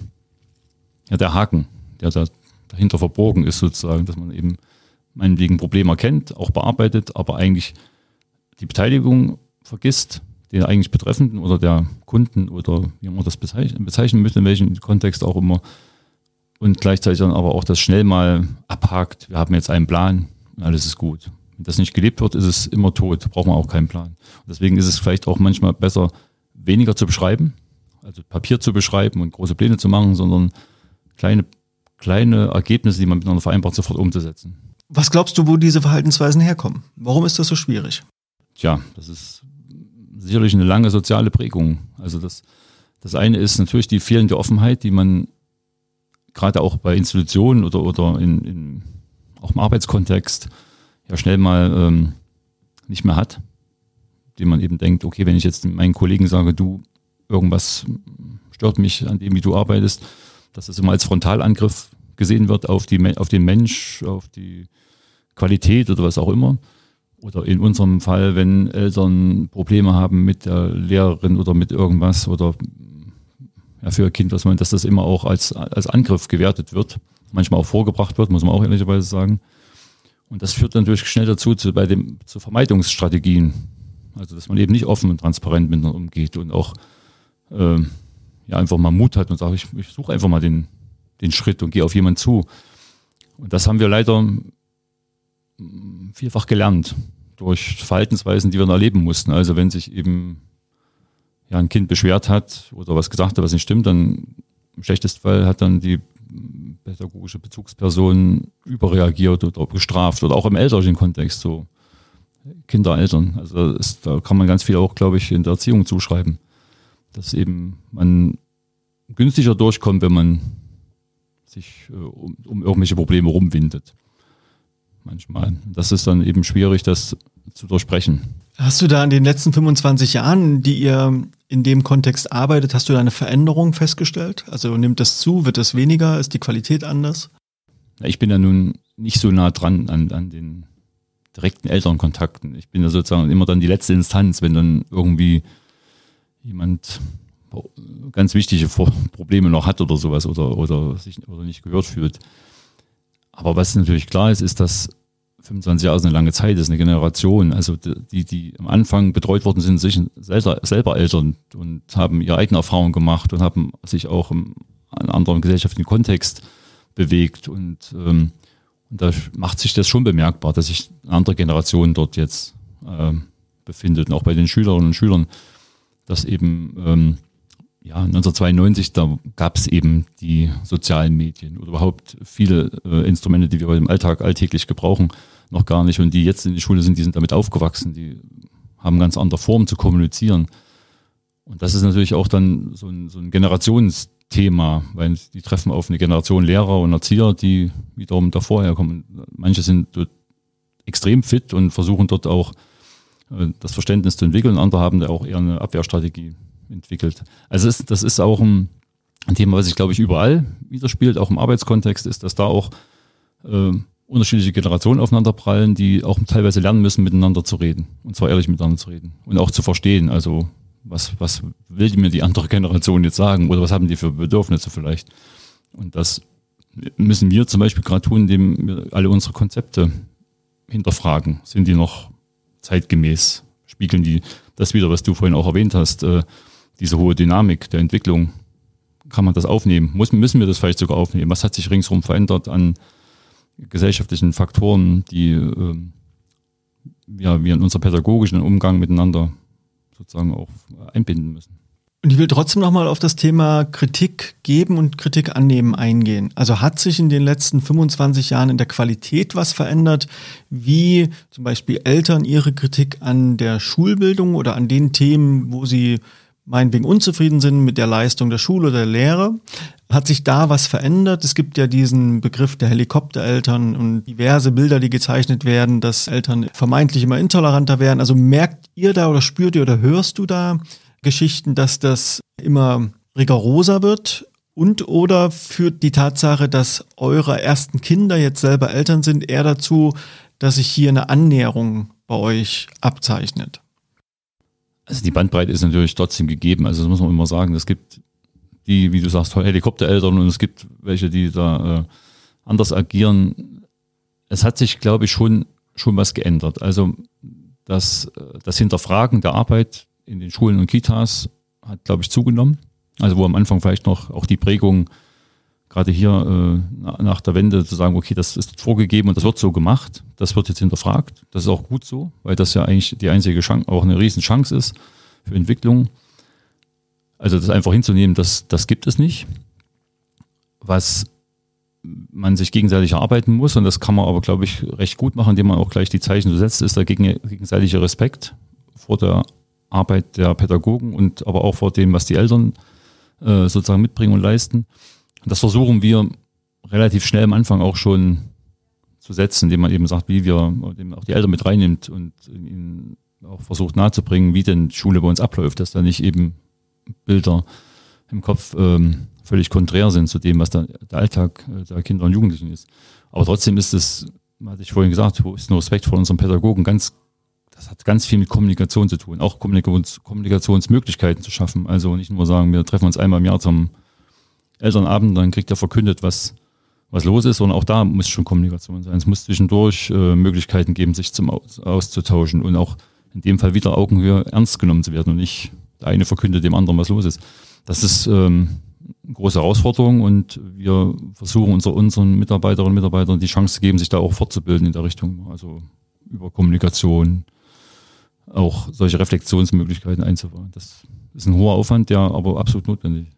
ja, der Haken, der da dahinter verborgen ist sozusagen, dass man eben meinetwegen Problem erkennt, auch bearbeitet, aber eigentlich die Beteiligung vergisst, den eigentlich Betreffenden oder der Kunden oder wie man das bezeichnen, bezeichnen möchte, in welchem Kontext auch immer. Und gleichzeitig dann aber auch das schnell mal abhakt, wir haben jetzt einen Plan und alles ist gut. Wenn das nicht gelebt wird, ist es immer tot, braucht man auch keinen Plan. Und deswegen ist es vielleicht auch manchmal besser, weniger zu beschreiben, also Papier zu beschreiben und große Pläne zu machen, sondern kleine, kleine Ergebnisse, die man miteinander vereinbart, sofort umzusetzen. Was glaubst du, wo diese Verhaltensweisen herkommen? Warum ist das so schwierig? Tja, das ist sicherlich eine lange soziale Prägung. Also das, das eine ist natürlich die fehlende Offenheit, die man gerade auch bei Institutionen oder, oder in, in auch im Arbeitskontext ja schnell mal ähm, nicht mehr hat dem man eben denkt, okay, wenn ich jetzt meinen Kollegen sage, du, irgendwas stört mich an dem, wie du arbeitest, dass das immer als Frontalangriff gesehen wird auf, die, auf den Mensch, auf die Qualität oder was auch immer. Oder in unserem Fall, wenn Eltern Probleme haben mit der Lehrerin oder mit irgendwas oder für ein Kind, was man, dass das immer auch als, als Angriff gewertet wird, manchmal auch vorgebracht wird, muss man auch ehrlicherweise sagen. Und das führt natürlich schnell dazu, zu, bei dem, zu Vermeidungsstrategien. Also dass man eben nicht offen und transparent miteinander umgeht und auch äh, ja, einfach mal Mut hat und sagt, ich, ich suche einfach mal den, den Schritt und gehe auf jemanden zu. Und das haben wir leider vielfach gelernt durch Verhaltensweisen, die wir erleben mussten. Also wenn sich eben ja, ein Kind beschwert hat oder was gesagt hat, was nicht stimmt, dann im schlechtesten Fall hat dann die pädagogische Bezugsperson überreagiert oder bestraft oder auch im elterlichen Kontext so. Kinder, Eltern. Also ist, da kann man ganz viel auch, glaube ich, in der Erziehung zuschreiben. Dass eben man günstiger durchkommt, wenn man sich äh, um, um irgendwelche Probleme rumwindet. Manchmal. Das ist dann eben schwierig, das zu durchbrechen. Hast du da in den letzten 25 Jahren, die ihr in dem Kontext arbeitet, hast du da eine Veränderung festgestellt? Also nimmt das zu, wird das weniger, ist die Qualität anders? ich bin ja nun nicht so nah dran an, an den direkten Elternkontakten. Ich bin ja sozusagen immer dann die letzte Instanz, wenn dann irgendwie jemand ganz wichtige Probleme noch hat oder sowas oder, oder sich oder nicht gehört fühlt. Aber was natürlich klar ist, ist, dass 25 Jahre ist eine lange Zeit, ist eine Generation. Also die, die am Anfang betreut worden sind, sich selber, selber Eltern und haben ihre eigene Erfahrung gemacht und haben sich auch im, in einem anderen gesellschaftlichen Kontext bewegt. Und, ähm, und da macht sich das schon bemerkbar, dass sich eine andere Generation dort jetzt äh, befindet. Und auch bei den Schülerinnen und Schülern, dass eben ähm, ja, 1992, da gab es eben die sozialen Medien oder überhaupt viele äh, Instrumente, die wir im Alltag alltäglich gebrauchen, noch gar nicht. Und die jetzt in die Schule sind, die sind damit aufgewachsen, die haben ganz andere Formen zu kommunizieren. Und das ist natürlich auch dann so ein, so ein Generationsthema, weil die treffen auf eine Generation Lehrer und Erzieher, die wiederum davor herkommen. Manche sind dort extrem fit und versuchen dort auch äh, das Verständnis zu entwickeln. Andere haben da auch eher eine Abwehrstrategie entwickelt. Also ist, das ist auch ein, ein, Thema, was sich, glaube ich, überall widerspielt, auch im Arbeitskontext, ist, dass da auch äh, unterschiedliche Generationen aufeinanderprallen, die auch teilweise lernen müssen, miteinander zu reden. Und zwar ehrlich miteinander zu reden. Und auch zu verstehen. Also, was, was will mir die andere Generation jetzt sagen? Oder was haben die für Bedürfnisse vielleicht? Und das müssen wir zum Beispiel gerade tun, indem wir alle unsere Konzepte hinterfragen. Sind die noch zeitgemäß? Spiegeln die das wieder, was du vorhin auch erwähnt hast? Äh, diese hohe Dynamik der Entwicklung, kann man das aufnehmen? Muss, müssen wir das vielleicht sogar aufnehmen? Was hat sich ringsherum verändert an gesellschaftlichen Faktoren, die äh, ja, wir in unser pädagogischen Umgang miteinander sozusagen auch einbinden müssen? Und ich will trotzdem nochmal auf das Thema Kritik geben und Kritik annehmen eingehen. Also hat sich in den letzten 25 Jahren in der Qualität was verändert, wie zum Beispiel Eltern ihre Kritik an der Schulbildung oder an den Themen, wo sie meinetwegen unzufrieden sind mit der Leistung der Schule oder der Lehre. Hat sich da was verändert? Es gibt ja diesen Begriff der Helikoptereltern und diverse Bilder, die gezeichnet werden, dass Eltern vermeintlich immer intoleranter werden. Also merkt ihr da oder spürt ihr oder hörst du da Geschichten, dass das immer rigoroser wird? Und oder führt die Tatsache, dass eure ersten Kinder jetzt selber Eltern sind, eher dazu, dass sich hier eine Annäherung bei euch abzeichnet? Also die Bandbreite ist natürlich trotzdem gegeben. Also das muss man immer sagen. Es gibt die, wie du sagst, Helikoptereltern und es gibt welche, die da äh, anders agieren. Es hat sich, glaube ich, schon, schon was geändert. Also das, äh, das Hinterfragen der Arbeit in den Schulen und Kitas hat, glaube ich, zugenommen. Also wo am Anfang vielleicht noch auch die Prägung gerade hier äh, nach der Wende zu sagen, okay, das ist vorgegeben und das wird so gemacht, das wird jetzt hinterfragt. Das ist auch gut so, weil das ja eigentlich die einzige Chance, auch eine riesen Chance ist für Entwicklung. Also das einfach hinzunehmen, das, das gibt es nicht. Was man sich gegenseitig erarbeiten muss, und das kann man aber, glaube ich, recht gut machen, indem man auch gleich die Zeichen so setzt, ist der gegenseitige Respekt vor der Arbeit der Pädagogen und aber auch vor dem, was die Eltern äh, sozusagen mitbringen und leisten. Das versuchen wir relativ schnell am Anfang auch schon zu setzen, indem man eben sagt, wie wir auch die Eltern mit reinnimmt und ihnen auch versucht nahezubringen, wie denn Schule bei uns abläuft, dass da nicht eben Bilder im Kopf ähm, völlig konträr sind zu dem, was da, der Alltag äh, der Kinder und Jugendlichen ist. Aber trotzdem ist es, hatte ich vorhin gesagt, ist ein Respekt vor unseren Pädagogen ganz, das hat ganz viel mit Kommunikation zu tun, auch Kommunikations, Kommunikationsmöglichkeiten zu schaffen. Also nicht nur sagen, wir treffen uns einmal im Jahr zum Elternabend, dann kriegt er verkündet, was, was los ist, sondern auch da muss schon Kommunikation sein. Es muss zwischendurch äh, Möglichkeiten geben, sich zum Aus auszutauschen und auch in dem Fall wieder Augenhöhe ernst genommen zu werden und nicht der eine verkündet dem anderen, was los ist. Das ist ähm, eine große Herausforderung und wir versuchen unser, unseren Mitarbeiterinnen und Mitarbeitern die Chance zu geben, sich da auch fortzubilden in der Richtung, also über Kommunikation, auch solche Reflexionsmöglichkeiten einzubauen. Das ist ein hoher Aufwand, der aber absolut notwendig ist.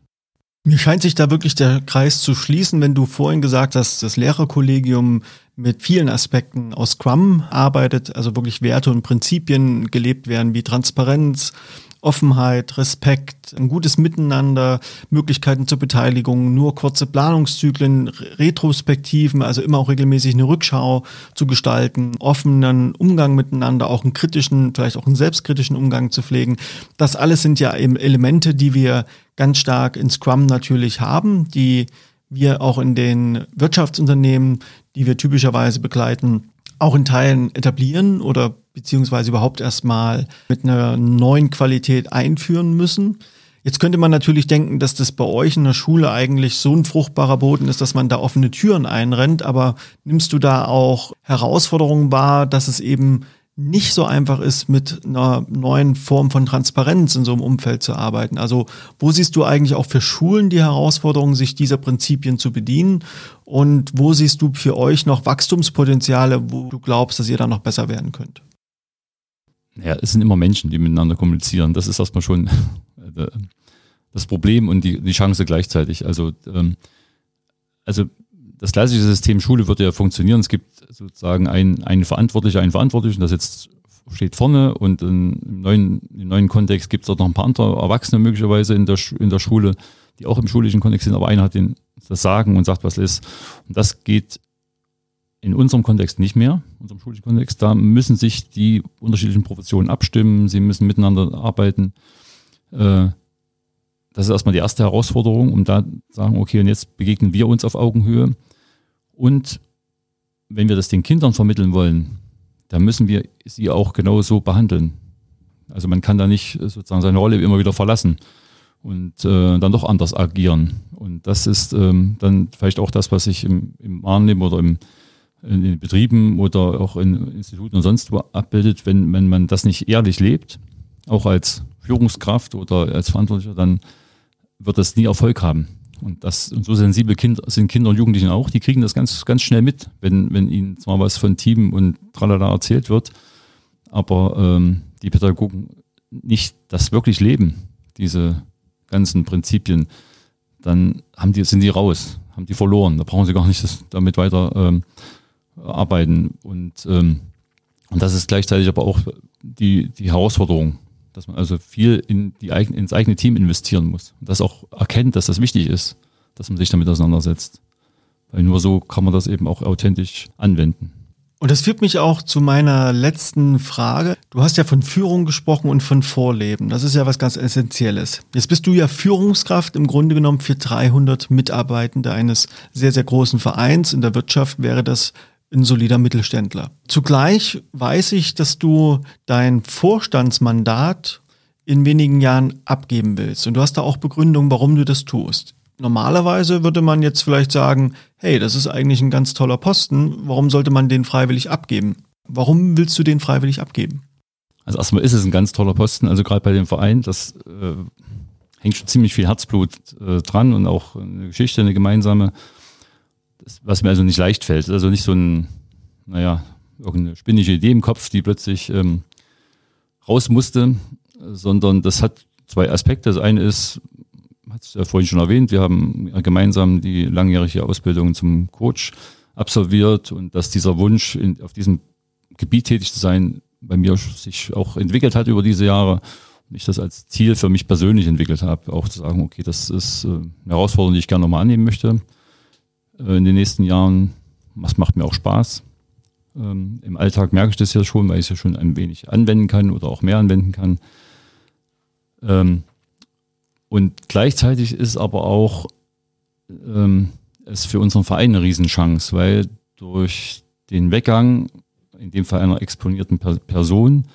Mir scheint sich da wirklich der Kreis zu schließen, wenn du vorhin gesagt hast, das Lehrerkollegium mit vielen Aspekten aus Scrum arbeitet, also wirklich Werte und Prinzipien gelebt werden wie Transparenz, Offenheit, Respekt, ein gutes Miteinander, Möglichkeiten zur Beteiligung, nur kurze Planungszyklen, Retrospektiven, also immer auch regelmäßig eine Rückschau zu gestalten, offenen Umgang miteinander, auch einen kritischen, vielleicht auch einen selbstkritischen Umgang zu pflegen. Das alles sind ja eben Elemente, die wir ganz stark in Scrum natürlich haben, die wir auch in den Wirtschaftsunternehmen, die wir typischerweise begleiten, auch in Teilen etablieren oder beziehungsweise überhaupt erstmal mit einer neuen Qualität einführen müssen. Jetzt könnte man natürlich denken, dass das bei euch in der Schule eigentlich so ein fruchtbarer Boden ist, dass man da offene Türen einrennt, aber nimmst du da auch Herausforderungen wahr, dass es eben nicht so einfach ist, mit einer neuen Form von Transparenz in so einem Umfeld zu arbeiten. Also wo siehst du eigentlich auch für Schulen die Herausforderung, sich dieser Prinzipien zu bedienen? Und wo siehst du für euch noch Wachstumspotenziale, wo du glaubst, dass ihr da noch besser werden könnt? Ja, es sind immer Menschen, die miteinander kommunizieren. Das ist erstmal schon äh, das Problem und die, die Chance gleichzeitig. Also, ähm, also das klassische System Schule würde ja funktionieren. Es gibt sozusagen einen, einen Verantwortlicher, einen Verantwortlichen, das jetzt steht vorne und im neuen, im neuen Kontext gibt es dort noch ein paar andere Erwachsene möglicherweise in der, in der Schule, die auch im schulischen Kontext sind, aber einer hat den, das Sagen und sagt, was ist. Und das geht in unserem Kontext nicht mehr, in unserem schulischen Kontext. Da müssen sich die unterschiedlichen Professionen abstimmen, sie müssen miteinander arbeiten. Äh, das ist erstmal die erste Herausforderung, um da zu sagen, okay, und jetzt begegnen wir uns auf Augenhöhe. Und wenn wir das den Kindern vermitteln wollen, dann müssen wir sie auch genauso behandeln. Also man kann da nicht sozusagen seine Rolle immer wieder verlassen und äh, dann doch anders agieren. Und das ist ähm, dann vielleicht auch das, was ich im, im Wahrnehmen oder im, in den Betrieben oder auch in Instituten und sonst wo abbildet, wenn, wenn man das nicht ehrlich lebt, auch als Führungskraft oder als Verantwortlicher, dann wird das nie Erfolg haben. Und das, und so sensible Kinder, sind Kinder und Jugendlichen auch, die kriegen das ganz, ganz schnell mit, wenn, wenn ihnen zwar was von Team und tralala erzählt wird, aber ähm, die Pädagogen nicht das wirklich leben, diese ganzen Prinzipien, dann haben die, sind die raus, haben die verloren. Da brauchen sie gar nicht das, damit weiter ähm, arbeiten. Und, ähm, und das ist gleichzeitig aber auch die, die Herausforderung, dass man also viel in die eigene, ins eigene Team investieren muss. Und das auch erkennt, dass das wichtig ist, dass man sich damit auseinandersetzt. Weil nur so kann man das eben auch authentisch anwenden. Und das führt mich auch zu meiner letzten Frage. Du hast ja von Führung gesprochen und von Vorleben. Das ist ja was ganz Essentielles. Jetzt bist du ja Führungskraft im Grunde genommen für 300 Mitarbeitende eines sehr, sehr großen Vereins. In der Wirtschaft wäre das ein solider Mittelständler. Zugleich weiß ich, dass du dein Vorstandsmandat in wenigen Jahren abgeben willst. Und du hast da auch Begründung, warum du das tust. Normalerweise würde man jetzt vielleicht sagen, hey, das ist eigentlich ein ganz toller Posten, warum sollte man den freiwillig abgeben? Warum willst du den freiwillig abgeben? Also erstmal ist es ein ganz toller Posten, also gerade bei dem Verein, das äh, hängt schon ziemlich viel Herzblut äh, dran und auch eine Geschichte, eine gemeinsame was mir also nicht leicht fällt. Also nicht so ein, naja, irgendeine spinnige Idee im Kopf, die plötzlich ähm, raus musste, sondern das hat zwei Aspekte. Das eine ist, hat es ja vorhin schon erwähnt, wir haben gemeinsam die langjährige Ausbildung zum Coach absolviert und dass dieser Wunsch, in, auf diesem Gebiet tätig zu sein, bei mir sich auch entwickelt hat über diese Jahre und ich das als Ziel für mich persönlich entwickelt habe, auch zu sagen, okay, das ist äh, eine Herausforderung, die ich gerne nochmal annehmen möchte. Äh, in den nächsten Jahren. Das macht mir auch Spaß. Ähm, Im Alltag merke ich das ja schon, weil ich es ja schon ein wenig anwenden kann oder auch mehr anwenden kann. Ähm, und gleichzeitig ist aber auch ähm, es für unseren Verein eine Riesenchance, weil durch den Weggang, in dem Fall einer exponierten per Person,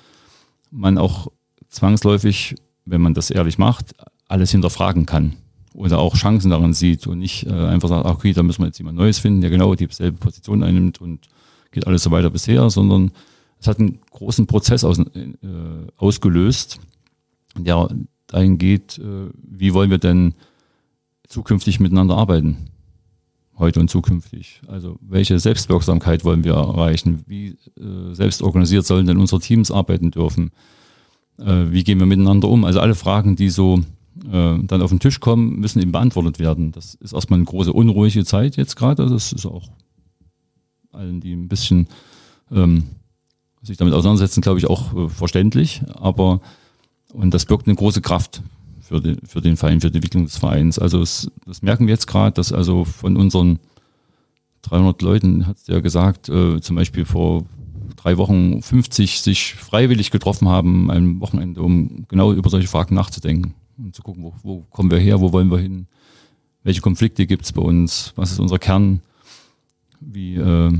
man auch zwangsläufig, wenn man das ehrlich macht, alles hinterfragen kann oder auch Chancen darin sieht und nicht äh, einfach sagt, okay, da müssen wir jetzt jemand Neues finden, der genau dieselbe Position einnimmt und geht alles so weiter bisher, sondern es hat einen großen Prozess aus, äh, ausgelöst, der dahin geht, äh, wie wollen wir denn zukünftig miteinander arbeiten, heute und zukünftig. Also welche Selbstwirksamkeit wollen wir erreichen, wie äh, selbstorganisiert sollen denn unsere Teams arbeiten dürfen, äh, wie gehen wir miteinander um. Also alle Fragen, die so äh, dann auf den Tisch kommen, müssen eben beantwortet werden. Das ist erstmal eine große unruhige Zeit jetzt gerade. Das ist auch allen, die ein bisschen ähm, sich damit auseinandersetzen, glaube ich, auch äh, verständlich. Aber und das birgt eine große Kraft für den, für den Verein, für die Entwicklung des Vereins. Also es, das merken wir jetzt gerade, dass also von unseren 300 Leuten, hat ja gesagt, äh, zum Beispiel vor drei Wochen 50 sich freiwillig getroffen haben, ein Wochenende, um genau über solche Fragen nachzudenken und zu gucken, wo, wo kommen wir her, wo wollen wir hin, welche Konflikte gibt es bei uns, was ist unser Kern, wie, äh,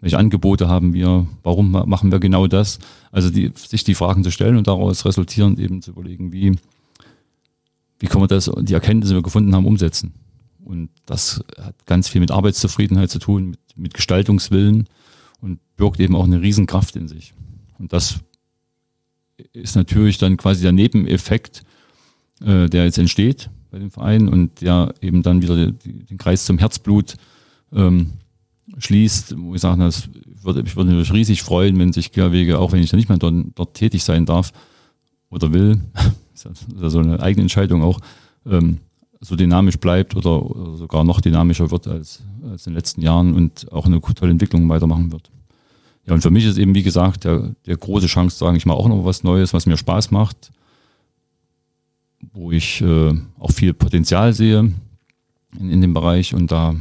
welche Angebote haben wir, warum machen wir genau das. Also die, sich die Fragen zu stellen und daraus resultierend eben zu überlegen, wie, wie können wir das, die Erkenntnisse, die wir gefunden haben, umsetzen. Und das hat ganz viel mit Arbeitszufriedenheit zu tun, mit, mit Gestaltungswillen und birgt eben auch eine Riesenkraft in sich. Und das ist natürlich dann quasi der Nebeneffekt, äh, der jetzt entsteht bei dem Verein und der eben dann wieder die, den Kreis zum Herzblut ähm, schließt, wo ich sage, das würde, ich würde mich riesig freuen, wenn sich Querwege, auch wenn ich dann nicht mehr dort, dort tätig sein darf oder will, [laughs] ist so eine eigene Entscheidung auch, ähm, so dynamisch bleibt oder, oder, sogar noch dynamischer wird als, als in den letzten Jahren und auch eine tolle Entwicklung weitermachen wird. Ja, und für mich ist eben, wie gesagt, der, der große Chance sagen, ich mache auch noch was Neues, was mir Spaß macht, wo ich äh, auch viel Potenzial sehe in, in dem Bereich und da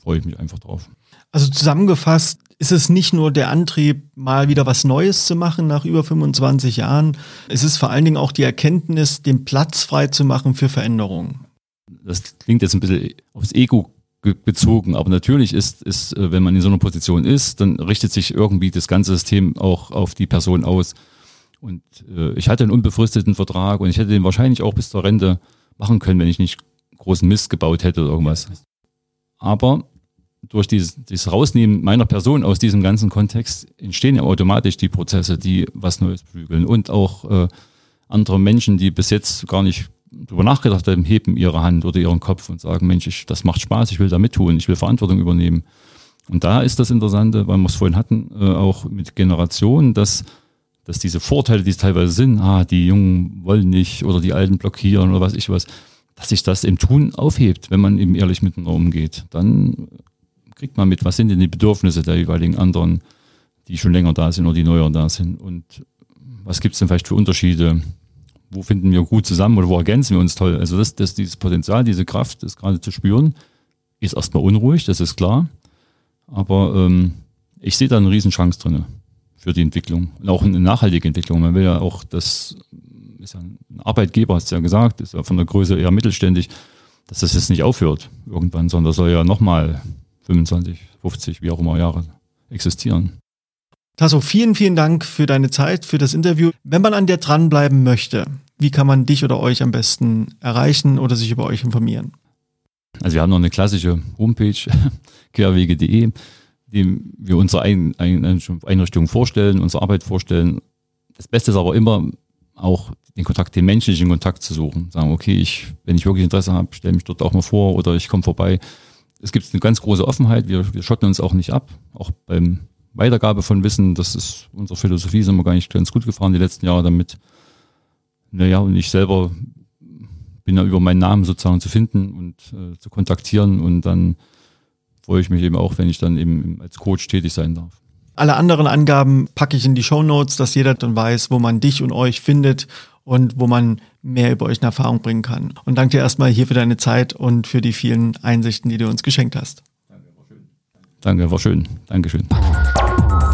freue ich mich einfach drauf. Also zusammengefasst ist es nicht nur der Antrieb, mal wieder was Neues zu machen nach über 25 Jahren. Es ist vor allen Dingen auch die Erkenntnis, den Platz frei zu machen für Veränderungen. Das klingt jetzt ein bisschen aufs Ego bezogen. Aber natürlich ist, ist, äh, wenn man in so einer Position ist, dann richtet sich irgendwie das ganze System auch auf die Person aus. Und äh, ich hatte einen unbefristeten Vertrag und ich hätte den wahrscheinlich auch bis zur Rente machen können, wenn ich nicht großen Mist gebaut hätte oder irgendwas. Aber durch dieses, dieses Rausnehmen meiner Person aus diesem ganzen Kontext entstehen ja automatisch die Prozesse, die was Neues bügeln und auch äh, andere Menschen, die bis jetzt gar nicht drüber nachgedacht haben, heben ihre Hand oder ihren Kopf und sagen, Mensch, ich, das macht Spaß, ich will da mittun, ich will Verantwortung übernehmen. Und da ist das Interessante, weil wir es vorhin hatten, äh, auch mit Generationen, dass, dass diese Vorteile, die es teilweise sind, ah, die Jungen wollen nicht oder die Alten blockieren oder was ich was, dass sich das im Tun aufhebt, wenn man eben ehrlich miteinander umgeht. Dann kriegt man mit, was sind denn die Bedürfnisse der jeweiligen anderen, die schon länger da sind oder die neuer da sind und was gibt es denn vielleicht für Unterschiede wo finden wir gut zusammen oder wo ergänzen wir uns toll. Also das, das, dieses Potenzial, diese Kraft, das gerade zu spüren, ist erstmal unruhig, das ist klar. Aber ähm, ich sehe da eine Riesenchance drin für die Entwicklung und auch eine nachhaltige Entwicklung. Man will ja auch, das ist ja ein Arbeitgeber, hast du ja gesagt, ist ja von der Größe eher mittelständig, dass das jetzt nicht aufhört irgendwann, sondern soll ja nochmal 25, 50, wie auch immer Jahre existieren. Tasso, vielen, vielen Dank für deine Zeit, für das Interview. Wenn man an dir dranbleiben möchte, wie kann man dich oder euch am besten erreichen oder sich über euch informieren? Also wir haben noch eine klassische Homepage, [laughs] querwege.de, die wir unsere Einrichtung vorstellen, unsere Arbeit vorstellen. Das Beste ist aber immer auch den Kontakt, den menschlichen Kontakt zu suchen. Sagen, okay, ich, wenn ich wirklich Interesse habe, stelle mich dort auch mal vor oder ich komme vorbei. Es gibt eine ganz große Offenheit, wir, wir schotten uns auch nicht ab, auch beim Weitergabe von Wissen, das ist unsere Philosophie, sind wir gar nicht ganz gut gefahren die letzten Jahre damit. Naja, und ich selber bin ja über meinen Namen sozusagen zu finden und äh, zu kontaktieren und dann freue ich mich eben auch, wenn ich dann eben als Coach tätig sein darf. Alle anderen Angaben packe ich in die Show Notes, dass jeder dann weiß, wo man dich und euch findet und wo man mehr über euch in Erfahrung bringen kann. Und danke dir erstmal hier für deine Zeit und für die vielen Einsichten, die du uns geschenkt hast. Danke, war schön. Danke, war schön. Dankeschön.